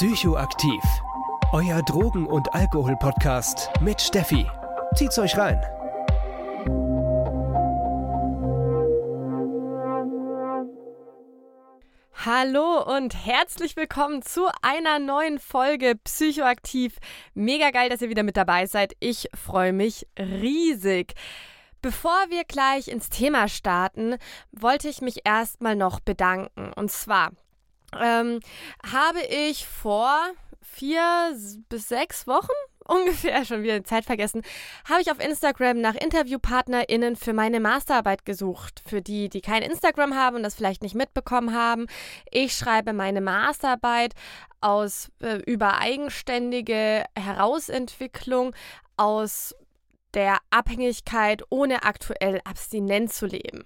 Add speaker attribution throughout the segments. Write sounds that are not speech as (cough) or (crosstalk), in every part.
Speaker 1: Psychoaktiv. Euer Drogen- und Alkohol-Podcast mit Steffi. Zieht's euch rein.
Speaker 2: Hallo und herzlich willkommen zu einer neuen Folge Psychoaktiv. Mega geil, dass ihr wieder mit dabei seid. Ich freue mich riesig. Bevor wir gleich ins Thema starten, wollte ich mich erstmal noch bedanken. Und zwar ähm, habe ich vor vier bis sechs Wochen (laughs) ungefähr schon wieder Zeit vergessen, habe ich auf Instagram nach InterviewpartnerInnen für meine Masterarbeit gesucht. Für die, die kein Instagram haben und das vielleicht nicht mitbekommen haben. Ich schreibe meine Masterarbeit aus äh, über eigenständige Herausentwicklung aus der Abhängigkeit ohne aktuell abstinent zu leben.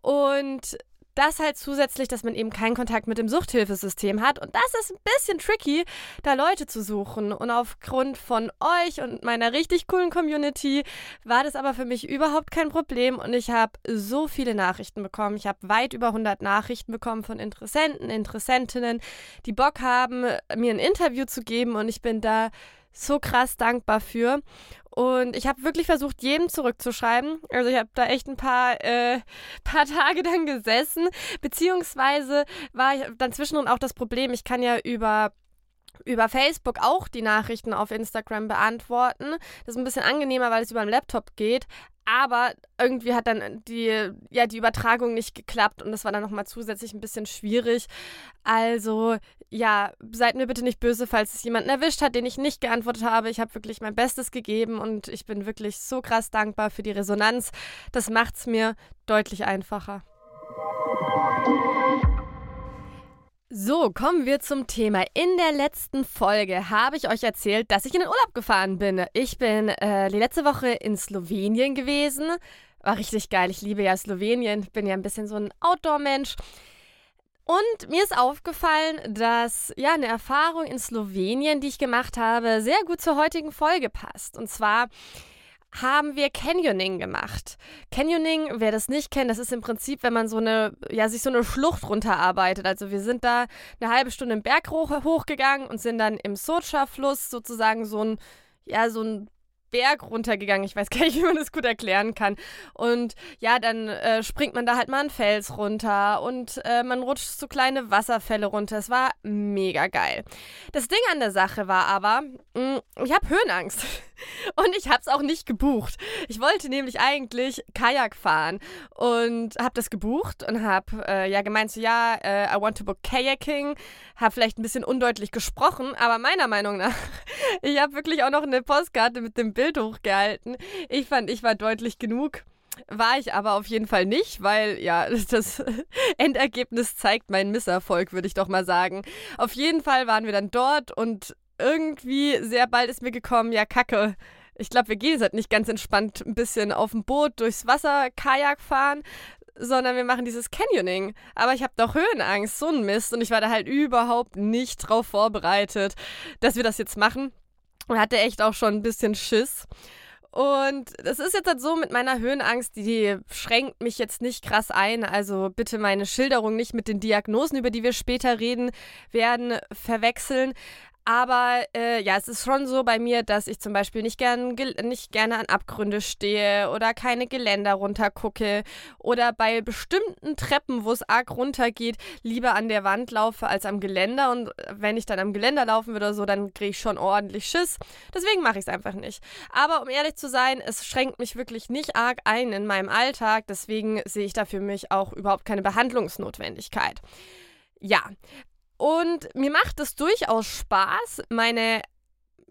Speaker 2: Und das halt zusätzlich, dass man eben keinen Kontakt mit dem Suchthilfesystem hat. Und das ist ein bisschen tricky, da Leute zu suchen. Und aufgrund von euch und meiner richtig coolen Community war das aber für mich überhaupt kein Problem. Und ich habe so viele Nachrichten bekommen. Ich habe weit über 100 Nachrichten bekommen von Interessenten, Interessentinnen, die Bock haben, mir ein Interview zu geben. Und ich bin da so krass dankbar für. Und ich habe wirklich versucht, jedem zurückzuschreiben. Also ich habe da echt ein paar, äh, (laughs) paar Tage dann gesessen. Beziehungsweise war ich dann zwischendrin auch das Problem, ich kann ja über über Facebook auch die Nachrichten auf Instagram beantworten. Das ist ein bisschen angenehmer, weil es über den Laptop geht. Aber irgendwie hat dann die, ja, die Übertragung nicht geklappt und das war dann nochmal zusätzlich ein bisschen schwierig. Also, ja, seid mir bitte nicht böse, falls es jemanden erwischt hat, den ich nicht geantwortet habe. Ich habe wirklich mein Bestes gegeben und ich bin wirklich so krass dankbar für die Resonanz. Das macht es mir deutlich einfacher. So, kommen wir zum Thema. In der letzten Folge habe ich euch erzählt, dass ich in den Urlaub gefahren bin. Ich bin äh, die letzte Woche in Slowenien gewesen. War richtig geil. Ich liebe ja Slowenien. Bin ja ein bisschen so ein Outdoor-Mensch. Und mir ist aufgefallen, dass ja eine Erfahrung in Slowenien, die ich gemacht habe, sehr gut zur heutigen Folge passt. Und zwar haben wir Canyoning gemacht. Canyoning, wer das nicht kennt, das ist im Prinzip, wenn man so eine, ja, sich so eine Schlucht runterarbeitet. Also wir sind da eine halbe Stunde im Berg hoch, hochgegangen und sind dann im Socha-Fluss sozusagen so ein, ja, so ein Berg runtergegangen. Ich weiß (laughs) gar nicht, wie man das gut erklären kann. Und ja, dann äh, springt man da halt mal einen Fels runter und äh, man rutscht so kleine Wasserfälle runter. Es war mega geil. Das Ding an der Sache war aber, mh, mm, ich habe Höhenangst. (laughs) Und ich habe es auch nicht gebucht. Ich wollte nämlich eigentlich Kajak fahren und habe das gebucht und habe äh, ja gemeint, so ja, äh, I want to book Kayaking. Habe vielleicht ein bisschen undeutlich gesprochen, aber meiner Meinung nach, (laughs) ich habe wirklich auch noch eine Postkarte mit dem Bild Bild hochgehalten. Ich fand, ich war deutlich genug. War ich aber auf jeden Fall nicht, weil ja, (laughs) das Endergebnis zeigt meinen Misserfolg, würde ich doch mal sagen. Auf jeden Fall waren wir dann dort und irgendwie sehr bald ist mir gekommen, ja, Kacke. Ich glaube, wir gehen jetzt halt nicht ganz entspannt ein bisschen auf dem Boot durchs Wasser Kajak fahren, sondern wir machen dieses Canyoning. Aber ich habe doch Höhenangst, so ein Mist. Und ich war da halt überhaupt nicht drauf vorbereitet, dass wir das jetzt machen und hatte echt auch schon ein bisschen Schiss. Und das ist jetzt halt so mit meiner Höhenangst, die schränkt mich jetzt nicht krass ein. Also bitte meine Schilderung nicht mit den Diagnosen, über die wir später reden werden, verwechseln. Aber äh, ja, es ist schon so bei mir, dass ich zum Beispiel nicht, gern, nicht gerne an Abgründe stehe oder keine Geländer runtergucke oder bei bestimmten Treppen, wo es arg runtergeht, lieber an der Wand laufe als am Geländer. Und wenn ich dann am Geländer laufen würde oder so, dann kriege ich schon ordentlich Schiss. Deswegen mache ich es einfach nicht. Aber um ehrlich zu sein, es schränkt mich wirklich nicht arg ein in meinem Alltag. Deswegen sehe ich da für mich auch überhaupt keine Behandlungsnotwendigkeit. Ja, und mir macht es durchaus Spaß, meine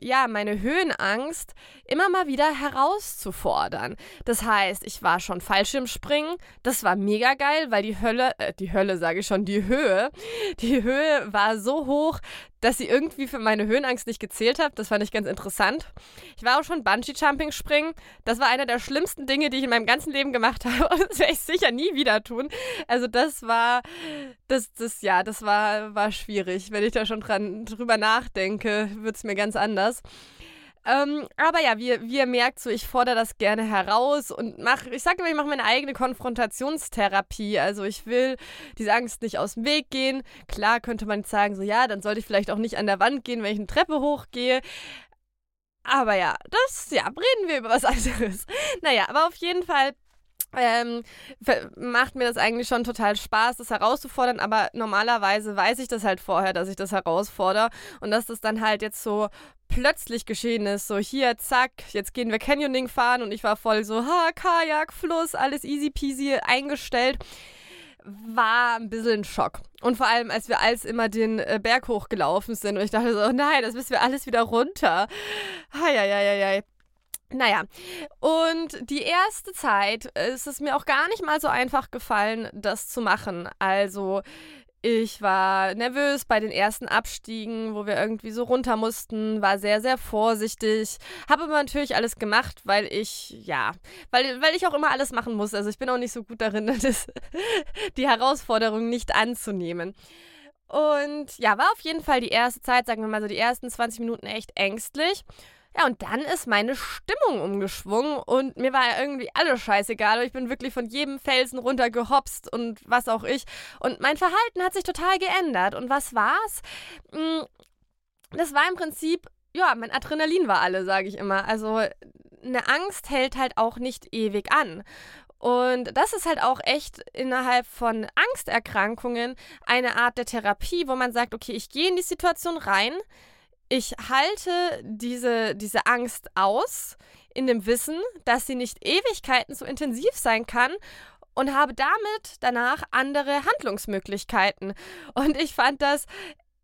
Speaker 2: ja, meine Höhenangst immer mal wieder herauszufordern. Das heißt, ich war schon Fallschirmspringen, das war mega geil, weil die Hölle, äh, die Hölle sage ich schon, die Höhe, die Höhe war so hoch, dass sie irgendwie für meine Höhenangst nicht gezählt hat. Das fand ich ganz interessant. Ich war auch schon Bungee-Jumping springen. Das war einer der schlimmsten Dinge, die ich in meinem ganzen Leben gemacht (laughs) habe. Und das werde ich sicher nie wieder tun. Also das war, das, das, ja, das war, war schwierig. Wenn ich da schon dran drüber nachdenke, wird es mir ganz anders. Ähm, aber ja, wie, wie ihr merkt, so ich fordere das gerne heraus und mache, ich sage immer, ich mache meine eigene Konfrontationstherapie. Also ich will diese Angst nicht aus dem Weg gehen. Klar könnte man sagen, so ja, dann sollte ich vielleicht auch nicht an der Wand gehen, wenn ich eine Treppe hochgehe. Aber ja, das, ja, reden wir über was (laughs) anderes. Naja, aber auf jeden Fall ähm, macht mir das eigentlich schon total Spaß, das herauszufordern, aber normalerweise weiß ich das halt vorher, dass ich das herausfordere und dass das dann halt jetzt so plötzlich geschehen ist, so hier, zack, jetzt gehen wir Canyoning fahren und ich war voll so, ha, Kajak, Fluss, alles easy peasy eingestellt war ein bisschen ein Schock. Und vor allem, als wir als immer den äh, Berg hochgelaufen sind und ich dachte so, oh nein, das müssen wir alles wieder runter. Heieieiei. Naja, und die erste Zeit ist es mir auch gar nicht mal so einfach gefallen, das zu machen. Also, ich war nervös bei den ersten Abstiegen, wo wir irgendwie so runter mussten, war sehr, sehr vorsichtig. Habe aber natürlich alles gemacht, weil ich, ja, weil, weil ich auch immer alles machen muss. Also ich bin auch nicht so gut darin, (laughs) das, die Herausforderung nicht anzunehmen. Und ja, war auf jeden Fall die erste Zeit, sagen wir mal so die ersten 20 Minuten echt ängstlich. Ja, und dann ist meine Stimmung umgeschwungen und mir war irgendwie alles scheißegal. Ich bin wirklich von jedem Felsen runtergehopst und was auch ich. Und mein Verhalten hat sich total geändert. Und was war's? Hm, das war im Prinzip, ja, mein Adrenalin war alle, sage ich immer. Also eine Angst hält halt auch nicht ewig an. Und das ist halt auch echt innerhalb von Angsterkrankungen eine Art der Therapie, wo man sagt, okay, ich gehe in die Situation rein, ich halte diese, diese Angst aus, in dem Wissen, dass sie nicht Ewigkeiten so intensiv sein kann und habe damit danach andere Handlungsmöglichkeiten. Und ich fand das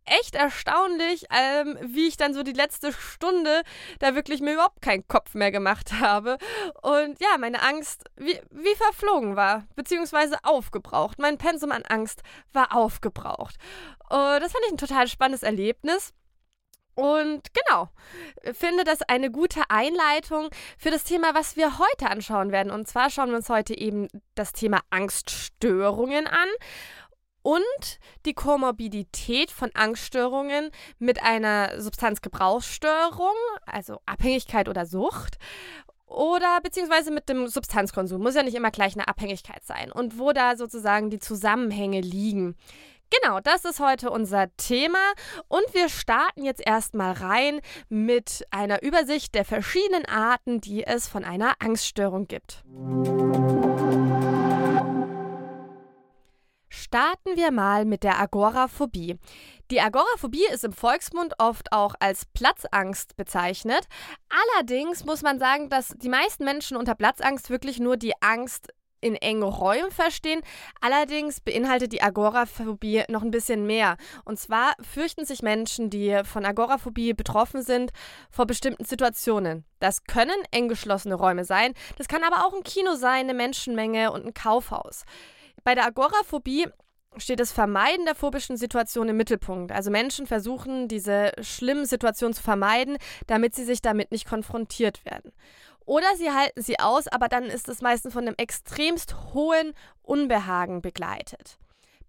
Speaker 2: echt erstaunlich, ähm, wie ich dann so die letzte Stunde da wirklich mir überhaupt keinen Kopf mehr gemacht habe. Und ja, meine Angst wie, wie verflogen war, beziehungsweise aufgebraucht. Mein Pensum an Angst war aufgebraucht. Und das fand ich ein total spannendes Erlebnis. Und genau, finde das eine gute Einleitung für das Thema, was wir heute anschauen werden. Und zwar schauen wir uns heute eben das Thema Angststörungen an und die Komorbidität von Angststörungen mit einer Substanzgebrauchsstörung, also Abhängigkeit oder Sucht. Oder beziehungsweise mit dem Substanzkonsum. Muss ja nicht immer gleich eine Abhängigkeit sein. Und wo da sozusagen die Zusammenhänge liegen. Genau, das ist heute unser Thema und wir starten jetzt erstmal rein mit einer Übersicht der verschiedenen Arten, die es von einer Angststörung gibt. Starten wir mal mit der Agoraphobie. Die Agoraphobie ist im Volksmund oft auch als Platzangst bezeichnet. Allerdings muss man sagen, dass die meisten Menschen unter Platzangst wirklich nur die Angst in engen Räumen verstehen. Allerdings beinhaltet die Agoraphobie noch ein bisschen mehr. Und zwar fürchten sich Menschen, die von Agoraphobie betroffen sind, vor bestimmten Situationen. Das können eng geschlossene Räume sein, das kann aber auch ein Kino sein, eine Menschenmenge und ein Kaufhaus. Bei der Agoraphobie steht das Vermeiden der phobischen Situation im Mittelpunkt. Also Menschen versuchen, diese schlimmen Situationen zu vermeiden, damit sie sich damit nicht konfrontiert werden. Oder sie halten sie aus, aber dann ist es meistens von einem extremst hohen Unbehagen begleitet.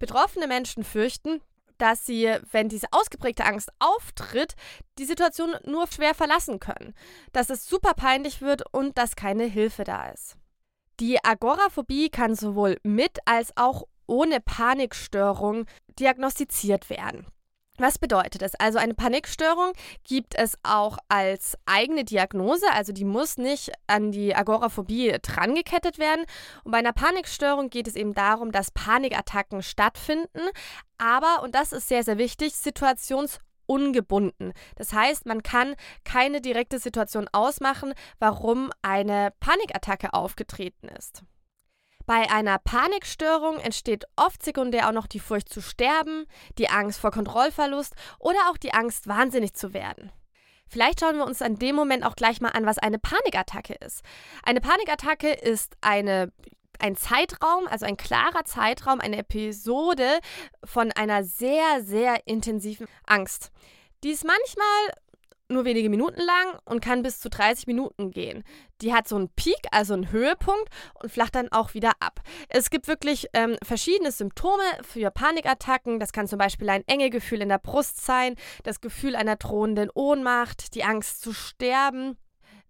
Speaker 2: Betroffene Menschen fürchten, dass sie, wenn diese ausgeprägte Angst auftritt, die Situation nur schwer verlassen können, dass es super peinlich wird und dass keine Hilfe da ist. Die Agoraphobie kann sowohl mit als auch ohne Panikstörung diagnostiziert werden. Was bedeutet das? Also eine Panikstörung gibt es auch als eigene Diagnose, also die muss nicht an die Agoraphobie drangekettet werden. Und bei einer Panikstörung geht es eben darum, dass Panikattacken stattfinden, aber, und das ist sehr, sehr wichtig, situationsungebunden. Das heißt, man kann keine direkte Situation ausmachen, warum eine Panikattacke aufgetreten ist. Bei einer Panikstörung entsteht oft sekundär auch noch die Furcht zu sterben, die Angst vor Kontrollverlust oder auch die Angst, wahnsinnig zu werden. Vielleicht schauen wir uns an dem Moment auch gleich mal an, was eine Panikattacke ist. Eine Panikattacke ist eine ein Zeitraum, also ein klarer Zeitraum, eine Episode von einer sehr, sehr intensiven Angst. Die ist manchmal nur wenige Minuten lang und kann bis zu 30 Minuten gehen. Die hat so einen Peak, also einen Höhepunkt und flacht dann auch wieder ab. Es gibt wirklich ähm, verschiedene Symptome für Panikattacken. Das kann zum Beispiel ein enge Gefühl in der Brust sein, das Gefühl einer drohenden Ohnmacht, die Angst zu sterben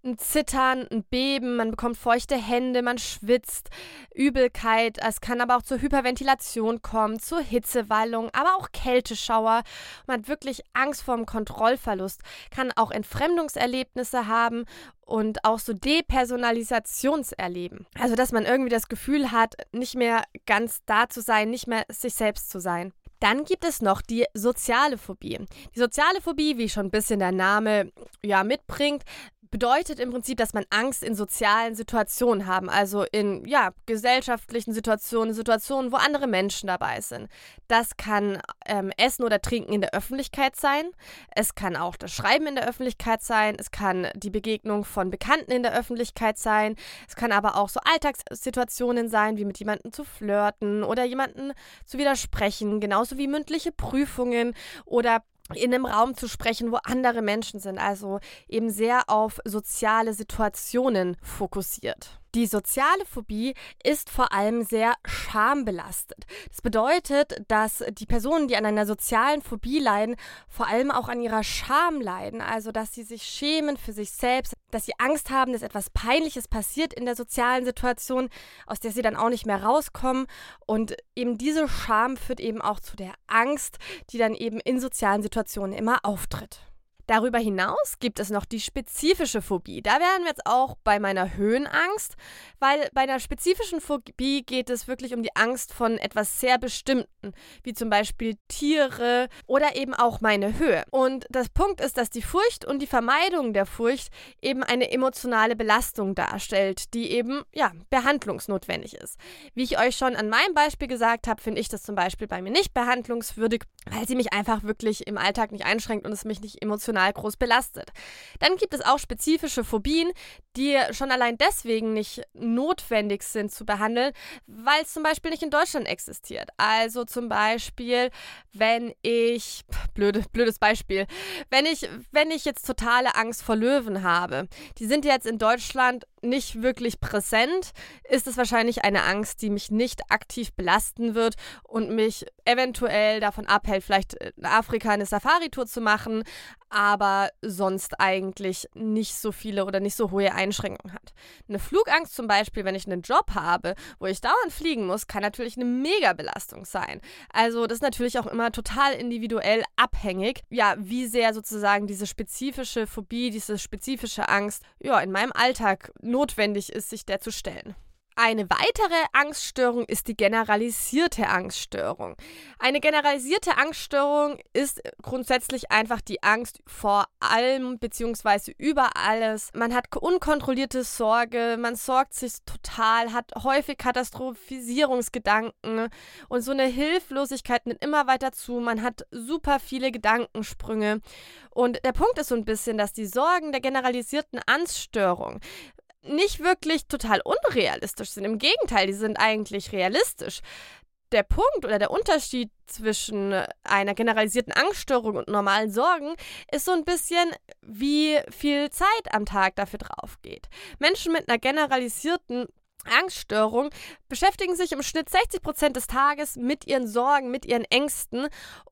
Speaker 2: ein Zittern, ein Beben, man bekommt feuchte Hände, man schwitzt, Übelkeit, es kann aber auch zur Hyperventilation kommen, zur Hitzewallung, aber auch Kälteschauer. Man hat wirklich Angst vor dem Kontrollverlust, kann auch Entfremdungserlebnisse haben und auch so Depersonalisationserleben. Also, dass man irgendwie das Gefühl hat, nicht mehr ganz da zu sein, nicht mehr sich selbst zu sein. Dann gibt es noch die soziale Phobie. Die soziale Phobie, wie schon ein bisschen der Name ja mitbringt, bedeutet im Prinzip, dass man Angst in sozialen Situationen haben, also in ja, gesellschaftlichen Situationen, Situationen, wo andere Menschen dabei sind. Das kann ähm, Essen oder Trinken in der Öffentlichkeit sein. Es kann auch das Schreiben in der Öffentlichkeit sein. Es kann die Begegnung von Bekannten in der Öffentlichkeit sein. Es kann aber auch so Alltagssituationen sein, wie mit jemandem zu flirten oder jemandem zu widersprechen, genauso wie mündliche Prüfungen oder in einem Raum zu sprechen, wo andere Menschen sind, also eben sehr auf soziale Situationen fokussiert. Die soziale Phobie ist vor allem sehr schambelastet. Das bedeutet, dass die Personen, die an einer sozialen Phobie leiden, vor allem auch an ihrer Scham leiden, also dass sie sich schämen für sich selbst, dass sie Angst haben, dass etwas Peinliches passiert in der sozialen Situation, aus der sie dann auch nicht mehr rauskommen. Und eben diese Scham führt eben auch zu der Angst, die dann eben in sozialen Situationen immer auftritt. Darüber hinaus gibt es noch die spezifische Phobie. Da wären wir jetzt auch bei meiner Höhenangst, weil bei einer spezifischen Phobie geht es wirklich um die Angst von etwas sehr Bestimmten, wie zum Beispiel Tiere oder eben auch meine Höhe. Und das Punkt ist, dass die Furcht und die Vermeidung der Furcht eben eine emotionale Belastung darstellt, die eben ja behandlungsnotwendig ist. Wie ich euch schon an meinem Beispiel gesagt habe, finde ich das zum Beispiel bei mir nicht behandlungswürdig, weil sie mich einfach wirklich im Alltag nicht einschränkt und es mich nicht emotional emotional groß belastet. Dann gibt es auch spezifische Phobien, die schon allein deswegen nicht notwendig sind zu behandeln, weil es zum Beispiel nicht in Deutschland existiert. Also zum Beispiel, wenn ich, (laughs) blöde, blödes Beispiel, wenn ich, wenn ich jetzt totale Angst vor Löwen habe, die sind jetzt in Deutschland nicht wirklich präsent, ist es wahrscheinlich eine Angst, die mich nicht aktiv belasten wird und mich eventuell davon abhält, vielleicht in Afrika eine Safari-Tour zu machen, aber sonst eigentlich nicht so viele oder nicht so hohe Einschränkungen hat. Eine Flugangst zum Beispiel, wenn ich einen Job habe, wo ich dauernd fliegen muss, kann natürlich eine Mega-Belastung sein. Also das ist natürlich auch immer total individuell abhängig, ja, wie sehr sozusagen diese spezifische Phobie, diese spezifische Angst, ja, in meinem Alltag notwendig ist, sich der zu stellen. Eine weitere Angststörung ist die generalisierte Angststörung. Eine generalisierte Angststörung ist grundsätzlich einfach die Angst vor allem bzw. über alles. Man hat unkontrollierte Sorge, man sorgt sich total, hat häufig Katastrophisierungsgedanken und so eine Hilflosigkeit nimmt immer weiter zu. Man hat super viele Gedankensprünge. Und der Punkt ist so ein bisschen, dass die Sorgen der generalisierten Angststörung nicht wirklich total unrealistisch sind. Im Gegenteil, die sind eigentlich realistisch. Der Punkt oder der Unterschied zwischen einer generalisierten Angststörung und normalen Sorgen ist so ein bisschen, wie viel Zeit am Tag dafür drauf geht. Menschen mit einer generalisierten Angststörung beschäftigen sich im Schnitt 60 Prozent des Tages mit ihren Sorgen, mit ihren Ängsten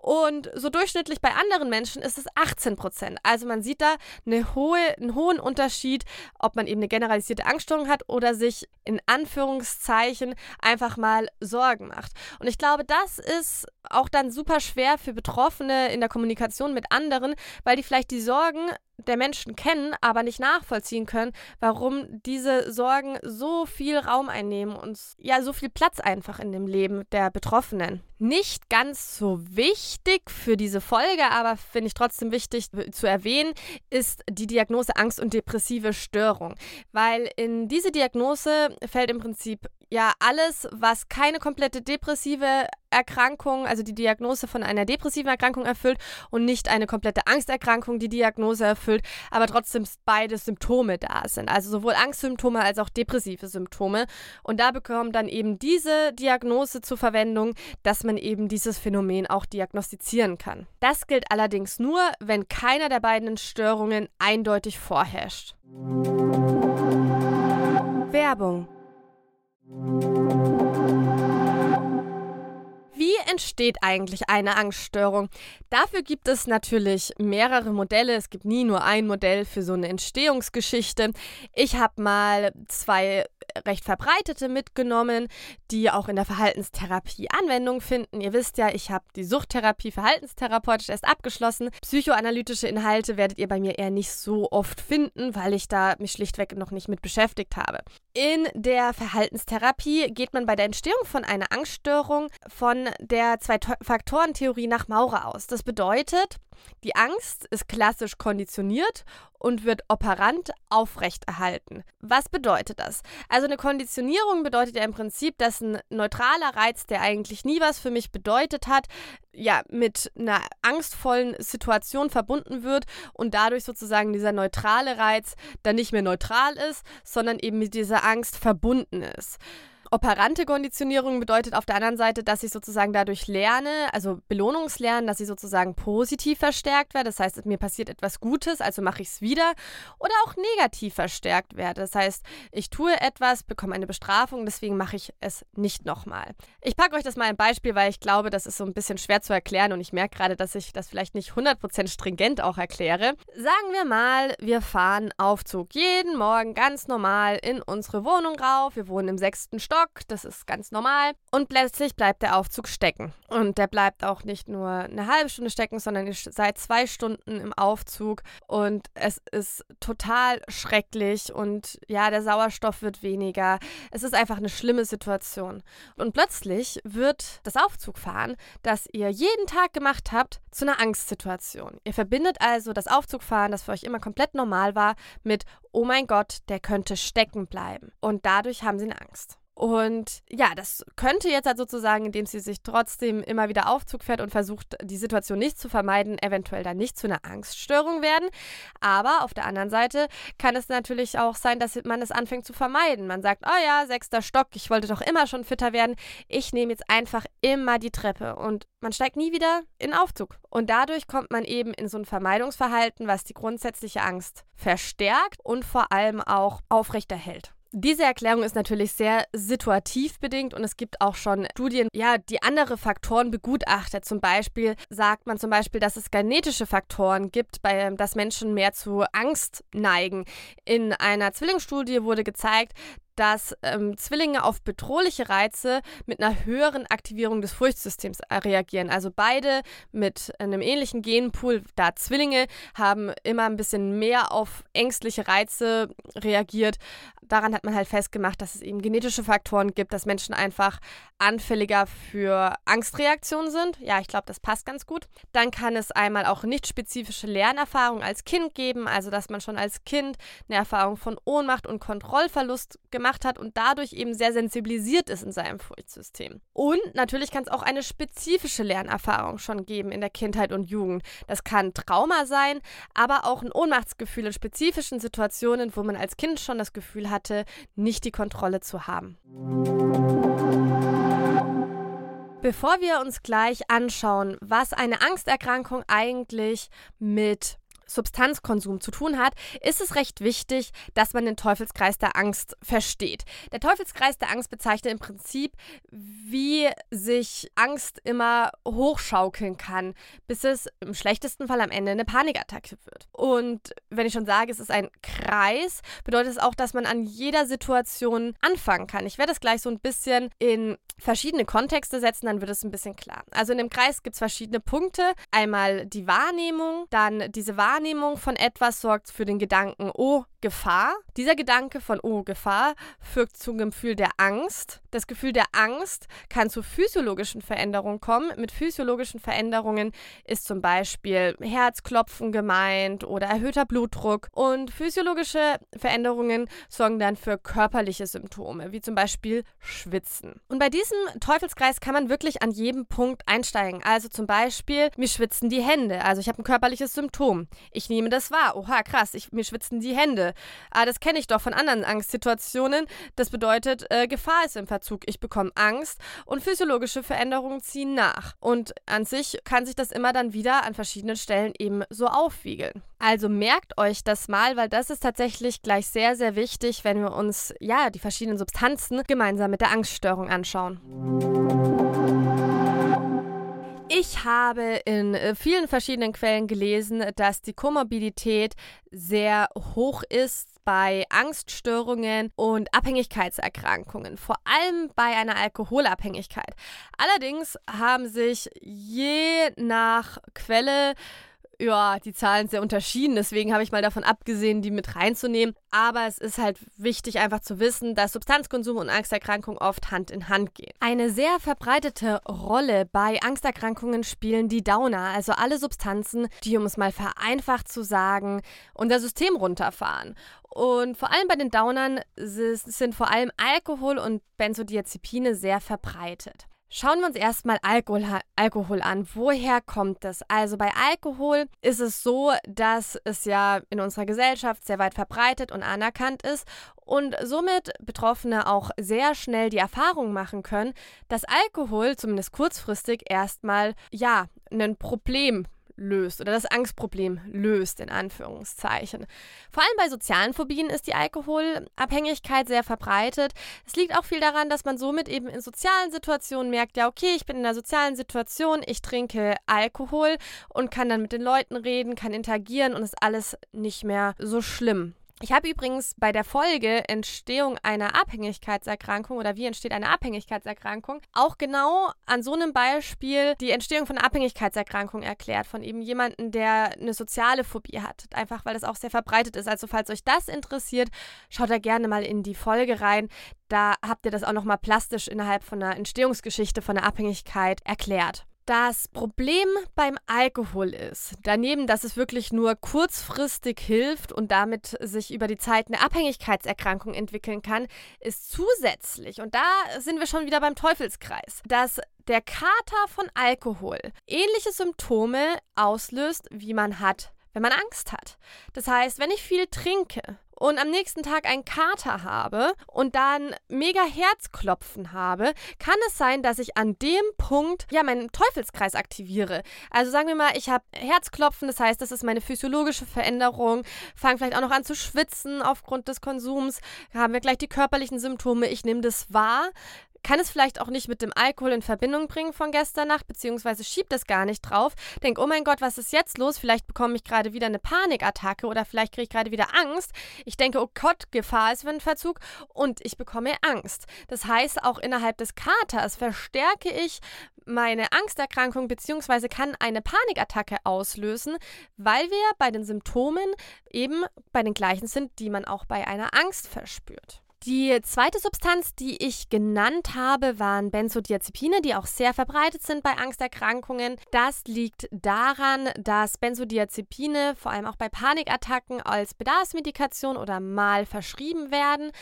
Speaker 2: und so durchschnittlich bei anderen Menschen ist es 18 Prozent. Also man sieht da eine hohe, einen hohen Unterschied, ob man eben eine generalisierte Angststörung hat oder sich in Anführungszeichen einfach mal Sorgen macht. Und ich glaube, das ist auch dann super schwer für Betroffene in der Kommunikation mit anderen, weil die vielleicht die Sorgen der Menschen kennen, aber nicht nachvollziehen können, warum diese Sorgen so viel Raum einnehmen und ja, so viel Platz einfach in dem Leben der Betroffenen. Nicht ganz so wichtig für diese Folge, aber finde ich trotzdem wichtig zu erwähnen, ist die Diagnose Angst und depressive Störung. Weil in diese Diagnose fällt im Prinzip ja alles, was keine komplette depressive Erkrankung, also die Diagnose von einer depressiven Erkrankung erfüllt und nicht eine komplette Angsterkrankung die Diagnose erfüllt, aber trotzdem beide Symptome da sind. Also sowohl Angstsymptome als auch depressive Symptome. Und da bekommt dann eben diese Diagnose zur Verwendung, dass man eben dieses Phänomen auch diagnostizieren kann. Das gilt allerdings nur, wenn keiner der beiden Störungen eindeutig vorherrscht. Werbung wie entsteht eigentlich eine Angststörung? Dafür gibt es natürlich mehrere Modelle. Es gibt nie nur ein Modell für so eine Entstehungsgeschichte. Ich habe mal zwei recht verbreitete mitgenommen, die auch in der Verhaltenstherapie Anwendung finden. Ihr wisst ja, ich habe die Suchttherapie verhaltenstherapeutisch erst abgeschlossen. Psychoanalytische Inhalte werdet ihr bei mir eher nicht so oft finden, weil ich da mich schlichtweg noch nicht mit beschäftigt habe. In der Verhaltenstherapie geht man bei der Entstehung von einer Angststörung von der Zwei-Faktoren-Theorie nach Maurer aus. Das bedeutet, die Angst ist klassisch konditioniert und wird operant aufrechterhalten. Was bedeutet das? Also eine Konditionierung bedeutet ja im Prinzip, dass ein neutraler Reiz, der eigentlich nie was für mich bedeutet hat, ja, mit einer angstvollen Situation verbunden wird und dadurch sozusagen dieser neutrale Reiz dann nicht mehr neutral ist, sondern eben mit dieser Angst verbunden ist. Operante Konditionierung bedeutet auf der anderen Seite, dass ich sozusagen dadurch lerne, also Belohnungslernen, dass ich sozusagen positiv verstärkt werde. Das heißt, mir passiert etwas Gutes, also mache ich es wieder. Oder auch negativ verstärkt werde. Das heißt, ich tue etwas, bekomme eine Bestrafung, deswegen mache ich es nicht nochmal. Ich packe euch das mal ein Beispiel, weil ich glaube, das ist so ein bisschen schwer zu erklären und ich merke gerade, dass ich das vielleicht nicht 100% stringent auch erkläre. Sagen wir mal, wir fahren Aufzug jeden Morgen ganz normal in unsere Wohnung rauf. Wir wohnen im sechsten Stock. Stock, das ist ganz normal. Und plötzlich bleibt der Aufzug stecken. Und der bleibt auch nicht nur eine halbe Stunde stecken, sondern ihr seid zwei Stunden im Aufzug und es ist total schrecklich und ja, der Sauerstoff wird weniger. Es ist einfach eine schlimme Situation. Und plötzlich wird das Aufzugfahren, das ihr jeden Tag gemacht habt, zu einer Angstsituation. Ihr verbindet also das Aufzugfahren, das für euch immer komplett normal war, mit, oh mein Gott, der könnte stecken bleiben. Und dadurch haben sie eine Angst. Und ja, das könnte jetzt halt sozusagen, indem sie sich trotzdem immer wieder Aufzug fährt und versucht, die Situation nicht zu vermeiden, eventuell dann nicht zu einer Angststörung werden. Aber auf der anderen Seite kann es natürlich auch sein, dass man es anfängt zu vermeiden. Man sagt, oh ja, sechster Stock, ich wollte doch immer schon fitter werden. Ich nehme jetzt einfach immer die Treppe und man steigt nie wieder in Aufzug. Und dadurch kommt man eben in so ein Vermeidungsverhalten, was die grundsätzliche Angst verstärkt und vor allem auch aufrechterhält. Diese Erklärung ist natürlich sehr situativ bedingt und es gibt auch schon Studien, ja, die andere Faktoren begutachtet. Zum Beispiel sagt man zum Beispiel, dass es genetische Faktoren gibt, bei dass Menschen mehr zu Angst neigen. In einer Zwillingsstudie wurde gezeigt, dass ähm, Zwillinge auf bedrohliche Reize mit einer höheren Aktivierung des Furchtsystems äh, reagieren. Also beide mit einem ähnlichen Genpool, da Zwillinge haben immer ein bisschen mehr auf ängstliche Reize reagiert. Daran hat man halt festgemacht, dass es eben genetische Faktoren gibt, dass Menschen einfach anfälliger für Angstreaktionen sind. Ja, ich glaube, das passt ganz gut. Dann kann es einmal auch nicht spezifische Lernerfahrungen als Kind geben, also dass man schon als Kind eine Erfahrung von Ohnmacht und Kontrollverlust gemacht gemacht hat und dadurch eben sehr sensibilisiert ist in seinem Furchtsystem. Und natürlich kann es auch eine spezifische Lernerfahrung schon geben in der Kindheit und Jugend. Das kann Trauma sein, aber auch ein Ohnmachtsgefühl in spezifischen Situationen, wo man als Kind schon das Gefühl hatte, nicht die Kontrolle zu haben. Bevor wir uns gleich anschauen, was eine Angsterkrankung eigentlich mit Substanzkonsum zu tun hat, ist es recht wichtig, dass man den Teufelskreis der Angst versteht. Der Teufelskreis der Angst bezeichnet im Prinzip, wie sich Angst immer hochschaukeln kann, bis es im schlechtesten Fall am Ende eine Panikattacke wird. Und wenn ich schon sage, es ist ein Kreis, bedeutet es auch, dass man an jeder Situation anfangen kann. Ich werde es gleich so ein bisschen in verschiedene Kontexte setzen, dann wird es ein bisschen klar. Also in dem Kreis gibt es verschiedene Punkte. Einmal die Wahrnehmung, dann diese Wahrnehmung von etwas sorgt für den Gedanken, oh, Gefahr. Dieser Gedanke von, oh, Gefahr, führt zum Gefühl der Angst. Das Gefühl der Angst kann zu physiologischen Veränderungen kommen. Mit physiologischen Veränderungen ist zum Beispiel Herzklopfen gemeint oder erhöhter Blutdruck. Und physiologische Veränderungen sorgen dann für körperliche Symptome, wie zum Beispiel Schwitzen. Und bei diesem Teufelskreis kann man wirklich an jedem Punkt einsteigen. Also zum Beispiel, mir schwitzen die Hände. Also ich habe ein körperliches Symptom. Ich nehme das wahr. Oha, krass, ich, mir schwitzen die Hände. Ah, das kenne ich doch von anderen Angstsituationen. Das bedeutet, äh, Gefahr ist im Verzug. Ich bekomme Angst und physiologische Veränderungen ziehen nach. Und an sich kann sich das immer dann wieder an verschiedenen Stellen eben so aufwiegeln. Also merkt euch das mal, weil das ist tatsächlich gleich sehr, sehr wichtig, wenn wir uns ja die verschiedenen Substanzen gemeinsam mit der Angststörung anschauen. Ich habe in äh, vielen verschiedenen Quellen gelesen, dass die Komorbidität sehr hoch ist bei Angststörungen und Abhängigkeitserkrankungen, vor allem bei einer Alkoholabhängigkeit. Allerdings haben sich je nach Quelle ja, die Zahlen sehr unterschieden. Deswegen habe ich mal davon abgesehen, die mit reinzunehmen. Aber es ist halt wichtig, einfach zu wissen, dass Substanzkonsum und Angsterkrankung oft Hand in Hand gehen. Eine sehr verbreitete Rolle bei Angsterkrankungen spielen die Downer, also alle Substanzen, die, um es mal vereinfacht zu sagen, unser System runterfahren. Und vor allem bei den Downern sind vor allem Alkohol und Benzodiazepine sehr verbreitet. Schauen wir uns erstmal Alkohol, Alkohol an. Woher kommt das? Also bei Alkohol ist es so, dass es ja in unserer Gesellschaft sehr weit verbreitet und anerkannt ist und somit Betroffene auch sehr schnell die Erfahrung machen können, dass Alkohol zumindest kurzfristig erstmal ja ein Problem löst oder das Angstproblem löst, in Anführungszeichen. Vor allem bei sozialen Phobien ist die Alkoholabhängigkeit sehr verbreitet. Es liegt auch viel daran, dass man somit eben in sozialen Situationen merkt, ja, okay, ich bin in einer sozialen Situation, ich trinke Alkohol und kann dann mit den Leuten reden, kann interagieren und ist alles nicht mehr so schlimm. Ich habe übrigens bei der Folge Entstehung einer Abhängigkeitserkrankung oder wie entsteht eine Abhängigkeitserkrankung auch genau an so einem Beispiel die Entstehung von Abhängigkeitserkrankung erklärt, von eben jemandem, der eine soziale Phobie hat. Einfach weil das auch sehr verbreitet ist. Also falls euch das interessiert, schaut da gerne mal in die Folge rein. Da habt ihr das auch nochmal plastisch innerhalb von einer Entstehungsgeschichte von einer Abhängigkeit erklärt. Das Problem beim Alkohol ist, daneben, dass es wirklich nur kurzfristig hilft und damit sich über die Zeit eine Abhängigkeitserkrankung entwickeln kann, ist zusätzlich, und da sind wir schon wieder beim Teufelskreis, dass der Kater von Alkohol ähnliche Symptome auslöst, wie man hat, wenn man Angst hat. Das heißt, wenn ich viel trinke, und am nächsten Tag einen Kater habe und dann mega Herzklopfen habe, kann es sein, dass ich an dem Punkt ja meinen Teufelskreis aktiviere. Also sagen wir mal, ich habe Herzklopfen, das heißt, das ist meine physiologische Veränderung, fange vielleicht auch noch an zu schwitzen aufgrund des Konsums, haben wir gleich die körperlichen Symptome, ich nehme das wahr, kann es vielleicht auch nicht mit dem Alkohol in Verbindung bringen von gestern Nacht, beziehungsweise schiebt es gar nicht drauf. Denk, oh mein Gott, was ist jetzt los? Vielleicht bekomme ich gerade wieder eine Panikattacke oder vielleicht kriege ich gerade wieder Angst. Ich denke, oh Gott, Gefahr ist für einen Verzug und ich bekomme Angst. Das heißt, auch innerhalb des Katers verstärke ich meine Angsterkrankung beziehungsweise kann eine Panikattacke auslösen, weil wir bei den Symptomen eben bei den gleichen sind, die man auch bei einer Angst verspürt. Die zweite Substanz, die ich genannt habe, waren Benzodiazepine, die auch sehr verbreitet sind bei Angsterkrankungen. Das liegt daran, dass Benzodiazepine vor allem auch bei Panikattacken als Bedarfsmedikation oder mal verschrieben werden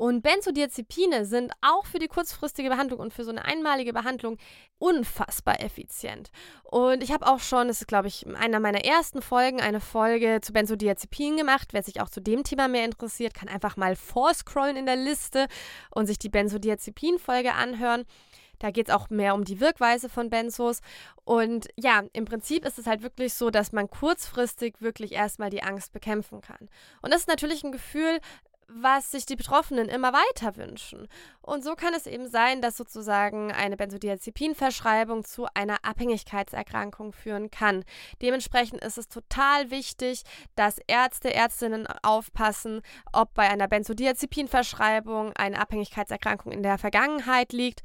Speaker 2: und Benzodiazepine sind auch für die kurzfristige Behandlung und für so eine einmalige Behandlung unfassbar effizient. Und ich habe auch schon, das ist glaube ich einer meiner ersten Folgen, eine Folge zu Benzodiazepinen gemacht. Wer sich auch zu dem Thema mehr interessiert, kann einfach mal vorscrollen in der Liste und sich die Benzodiazepin-Folge anhören. Da geht es auch mehr um die Wirkweise von Benzos. Und ja, im Prinzip ist es halt wirklich so, dass man kurzfristig wirklich erstmal die Angst bekämpfen kann. Und das ist natürlich ein Gefühl, was sich die Betroffenen immer weiter wünschen. Und so kann es eben sein, dass sozusagen eine Benzodiazepinverschreibung zu einer Abhängigkeitserkrankung führen kann. Dementsprechend ist es total wichtig, dass Ärzte, Ärztinnen aufpassen, ob bei einer Benzodiazepinverschreibung eine Abhängigkeitserkrankung in der Vergangenheit liegt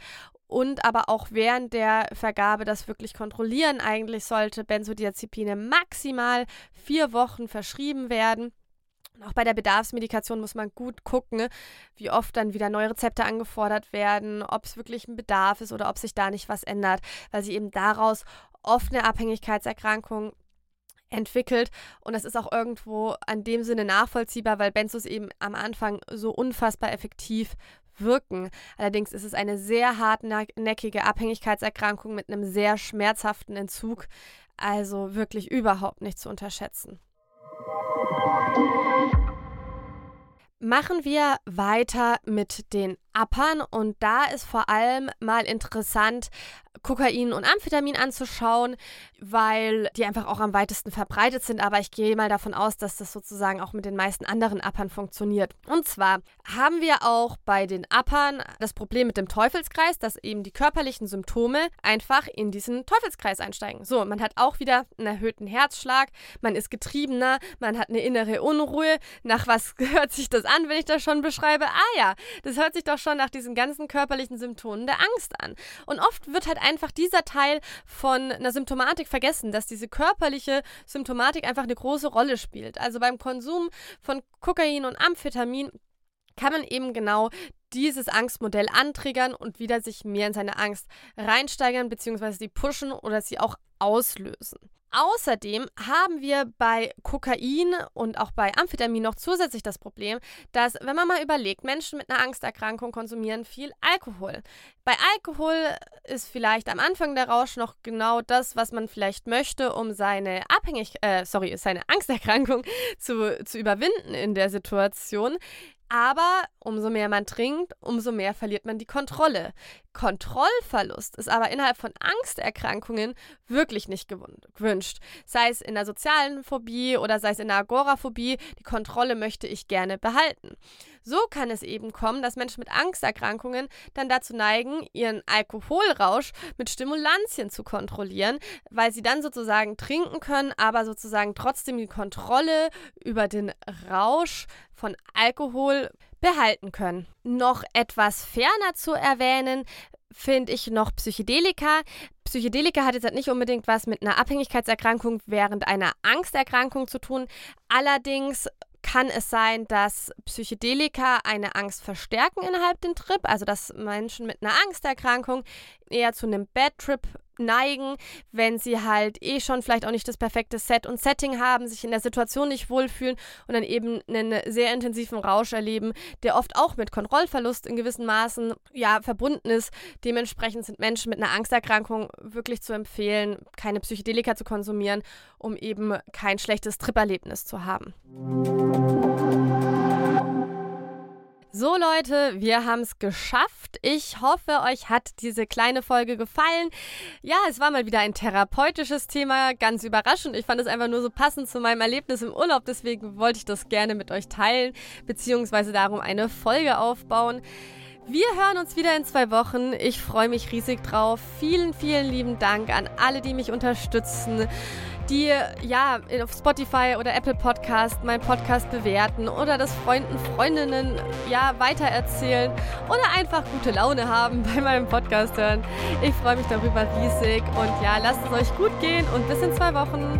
Speaker 2: und aber auch während der Vergabe das wirklich kontrollieren. Eigentlich sollte Benzodiazepine maximal vier Wochen verschrieben werden Auch bei der Bedarfsmedikation muss man gut gucken, wie oft dann wieder neue Rezepte angefordert werden, ob es wirklich ein Bedarf ist oder ob sich da nicht was ändert, weil sie eben daraus oft eine Abhängigkeitserkrankung entwickelt. Und das ist auch irgendwo an dem Sinne nachvollziehbar, weil Benzos eben am Anfang so unfassbar effektiv wirken. Allerdings ist es eine sehr hartnäckige Abhängigkeitserkrankung mit einem sehr schmerzhaften Entzug. Also wirklich überhaupt nicht zu unterschätzen. Machen wir weiter mit den Uppern und da ist vor allem mal interessant, Kokain und Amphetamin anzuschauen, weil die einfach auch am weitesten verbreitet sind. Aber ich gehe mal davon aus, dass das sozusagen auch mit den meisten anderen Appern funktioniert. Und zwar haben wir auch bei den Appern das Problem mit dem Teufelskreis, dass eben die körperlichen Symptome einfach in diesen Teufelskreis einsteigen. So, man hat auch wieder einen erhöhten Herzschlag, man ist getriebener, man hat eine innere Unruhe. Nach was (laughs) hört sich das an, wenn ich das schon beschreibe? Ah ja, das hört sich doch schon nach diesen ganzen körperlichen Symptomen der Angst an. Und oft wird halt einfach dieser Teil von einer Symptomatik vergessen, dass diese körperliche Symptomatik einfach eine große Rolle spielt. Also beim Konsum von Kokain und Amphetamin kann man eben genau dieses Angstmodell antriggern und wieder sich mehr in seine Angst reinsteigern, beziehungsweise sie pushen oder sie auch auslösen. Außerdem haben wir bei Kokain und auch bei Amphetamin noch zusätzlich das Problem, dass, wenn man mal überlegt, Menschen mit einer Angsterkrankung konsumieren viel Alkohol. Bei Alkohol ist vielleicht am Anfang der Rausch noch genau das, was man vielleicht möchte, um seine Abhängig äh, sorry, seine Angsterkrankung (laughs) zu, zu überwinden in der Situation. Aber umso mehr man trinkt, umso mehr verliert man die Kontrolle. Kontrollverlust ist aber innerhalb von Angsterkrankungen wirklich nicht gewünscht. Sei es in der sozialen Phobie oder sei es in der Agoraphobie, die Kontrolle möchte ich gerne behalten. So kann es eben kommen, dass Menschen mit Angsterkrankungen dann dazu neigen, ihren Alkoholrausch mit Stimulantien zu kontrollieren, weil sie dann sozusagen trinken können, aber sozusagen trotzdem die Kontrolle über den Rausch von Alkohol behalten können. Noch etwas ferner zu erwähnen, finde ich noch Psychedelika. Psychedelika hat jetzt halt nicht unbedingt was mit einer Abhängigkeitserkrankung während einer Angsterkrankung zu tun. Allerdings kann es sein, dass Psychedelika eine Angst verstärken innerhalb den Trip, also dass Menschen mit einer Angsterkrankung eher zu einem Bad Trip neigen, wenn sie halt eh schon vielleicht auch nicht das perfekte Set und Setting haben, sich in der Situation nicht wohlfühlen und dann eben einen sehr intensiven Rausch erleben, der oft auch mit Kontrollverlust in gewissen Maßen ja verbunden ist. Dementsprechend sind Menschen mit einer Angsterkrankung wirklich zu empfehlen, keine Psychedelika zu konsumieren, um eben kein schlechtes Tripperlebnis zu haben. So Leute, wir haben es geschafft. Ich hoffe, euch hat diese kleine Folge gefallen. Ja, es war mal wieder ein therapeutisches Thema, ganz überraschend. Ich fand es einfach nur so passend zu meinem Erlebnis im Urlaub, deswegen wollte ich das gerne mit euch teilen, beziehungsweise darum eine Folge aufbauen. Wir hören uns wieder in zwei Wochen. Ich freue mich riesig drauf. Vielen, vielen lieben Dank an alle, die mich unterstützen die ja auf Spotify oder Apple Podcast meinen Podcast bewerten oder das Freunden, Freundinnen ja weitererzählen oder einfach gute Laune haben (laughs) bei meinem Podcast hören. Ich freue mich darüber riesig und ja, lasst es euch gut gehen und bis in zwei Wochen.